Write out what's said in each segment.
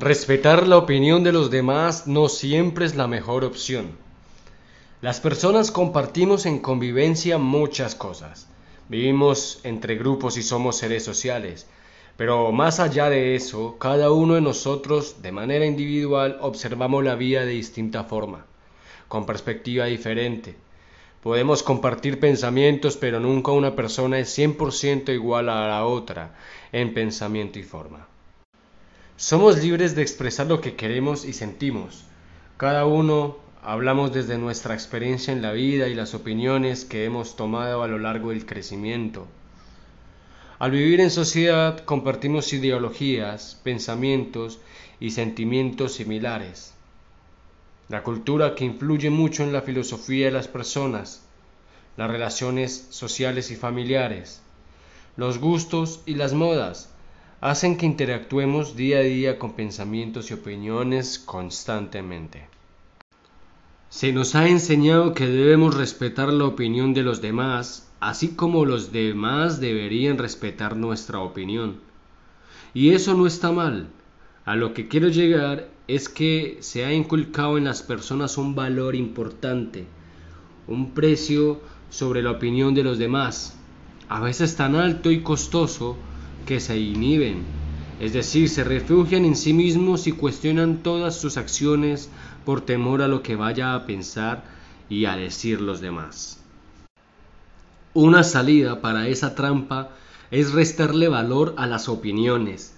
Respetar la opinión de los demás no siempre es la mejor opción. Las personas compartimos en convivencia muchas cosas. Vivimos entre grupos y somos seres sociales. Pero más allá de eso, cada uno de nosotros, de manera individual, observamos la vida de distinta forma, con perspectiva diferente. Podemos compartir pensamientos, pero nunca una persona es 100% igual a la otra en pensamiento y forma. Somos libres de expresar lo que queremos y sentimos. Cada uno hablamos desde nuestra experiencia en la vida y las opiniones que hemos tomado a lo largo del crecimiento. Al vivir en sociedad compartimos ideologías, pensamientos y sentimientos similares. La cultura que influye mucho en la filosofía de las personas, las relaciones sociales y familiares, los gustos y las modas, hacen que interactuemos día a día con pensamientos y opiniones constantemente. Se nos ha enseñado que debemos respetar la opinión de los demás, así como los demás deberían respetar nuestra opinión. Y eso no está mal. A lo que quiero llegar es que se ha inculcado en las personas un valor importante, un precio sobre la opinión de los demás, a veces tan alto y costoso se inhiben, es decir, se refugian en sí mismos y cuestionan todas sus acciones por temor a lo que vaya a pensar y a decir los demás. Una salida para esa trampa es restarle valor a las opiniones,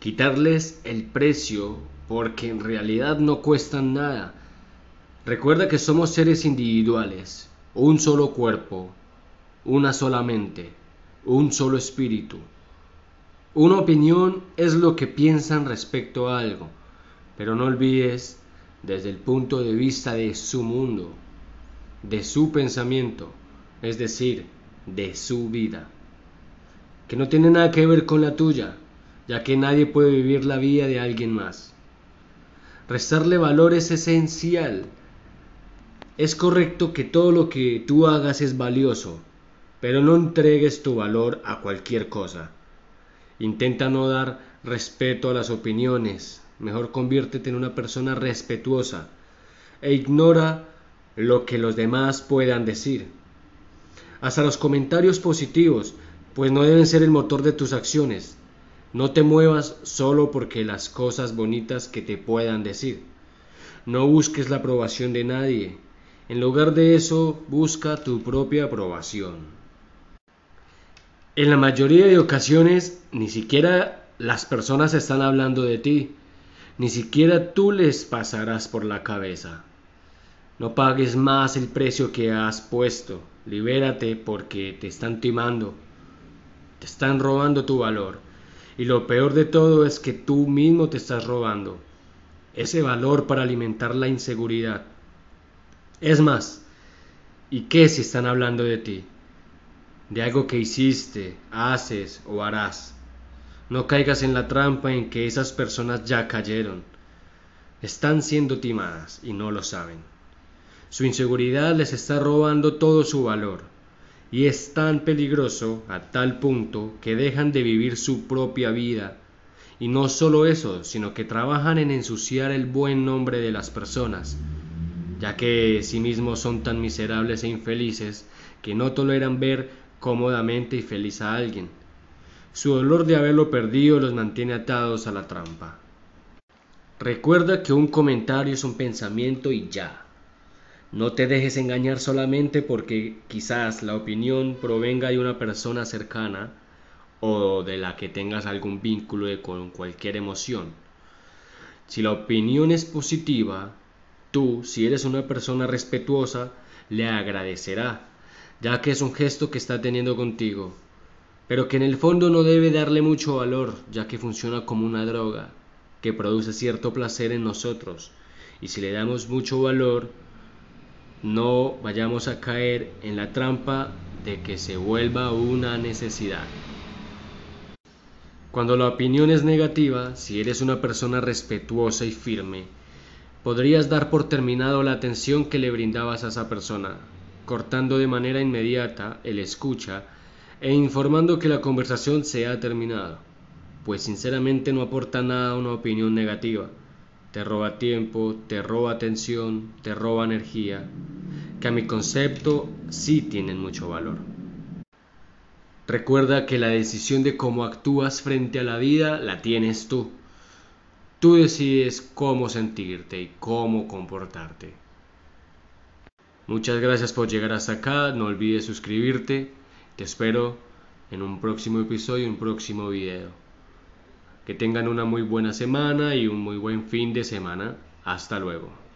quitarles el precio porque en realidad no cuestan nada. Recuerda que somos seres individuales, un solo cuerpo, una sola mente, un solo espíritu. Una opinión es lo que piensan respecto a algo, pero no olvides desde el punto de vista de su mundo, de su pensamiento, es decir, de su vida, que no tiene nada que ver con la tuya, ya que nadie puede vivir la vida de alguien más. Restarle valor es esencial. Es correcto que todo lo que tú hagas es valioso, pero no entregues tu valor a cualquier cosa. Intenta no dar respeto a las opiniones, mejor conviértete en una persona respetuosa e ignora lo que los demás puedan decir. Hasta los comentarios positivos, pues no deben ser el motor de tus acciones. No te muevas solo porque las cosas bonitas que te puedan decir. No busques la aprobación de nadie. En lugar de eso, busca tu propia aprobación. En la mayoría de ocasiones ni siquiera las personas están hablando de ti, ni siquiera tú les pasarás por la cabeza. No pagues más el precio que has puesto, libérate porque te están timando, te están robando tu valor. Y lo peor de todo es que tú mismo te estás robando ese valor para alimentar la inseguridad. Es más, ¿y qué si están hablando de ti? De algo que hiciste, haces o harás. No caigas en la trampa en que esas personas ya cayeron. Están siendo timadas y no lo saben. Su inseguridad les está robando todo su valor y es tan peligroso a tal punto que dejan de vivir su propia vida. Y no solo eso, sino que trabajan en ensuciar el buen nombre de las personas, ya que sí mismos son tan miserables e infelices que no toleran ver cómodamente y feliz a alguien. Su dolor de haberlo perdido los mantiene atados a la trampa. Recuerda que un comentario es un pensamiento y ya. No te dejes engañar solamente porque quizás la opinión provenga de una persona cercana o de la que tengas algún vínculo con cualquier emoción. Si la opinión es positiva, tú, si eres una persona respetuosa, le agradecerá ya que es un gesto que está teniendo contigo, pero que en el fondo no debe darle mucho valor, ya que funciona como una droga, que produce cierto placer en nosotros, y si le damos mucho valor, no vayamos a caer en la trampa de que se vuelva una necesidad. Cuando la opinión es negativa, si eres una persona respetuosa y firme, podrías dar por terminado la atención que le brindabas a esa persona, cortando de manera inmediata el escucha e informando que la conversación se ha terminado. pues sinceramente no aporta nada una opinión negativa. Te roba tiempo, te roba atención, te roba energía, que a mi concepto sí tienen mucho valor. Recuerda que la decisión de cómo actúas frente a la vida la tienes tú. Tú decides cómo sentirte y cómo comportarte. Muchas gracias por llegar hasta acá, no olvides suscribirte, te espero en un próximo episodio, un próximo video. Que tengan una muy buena semana y un muy buen fin de semana. Hasta luego.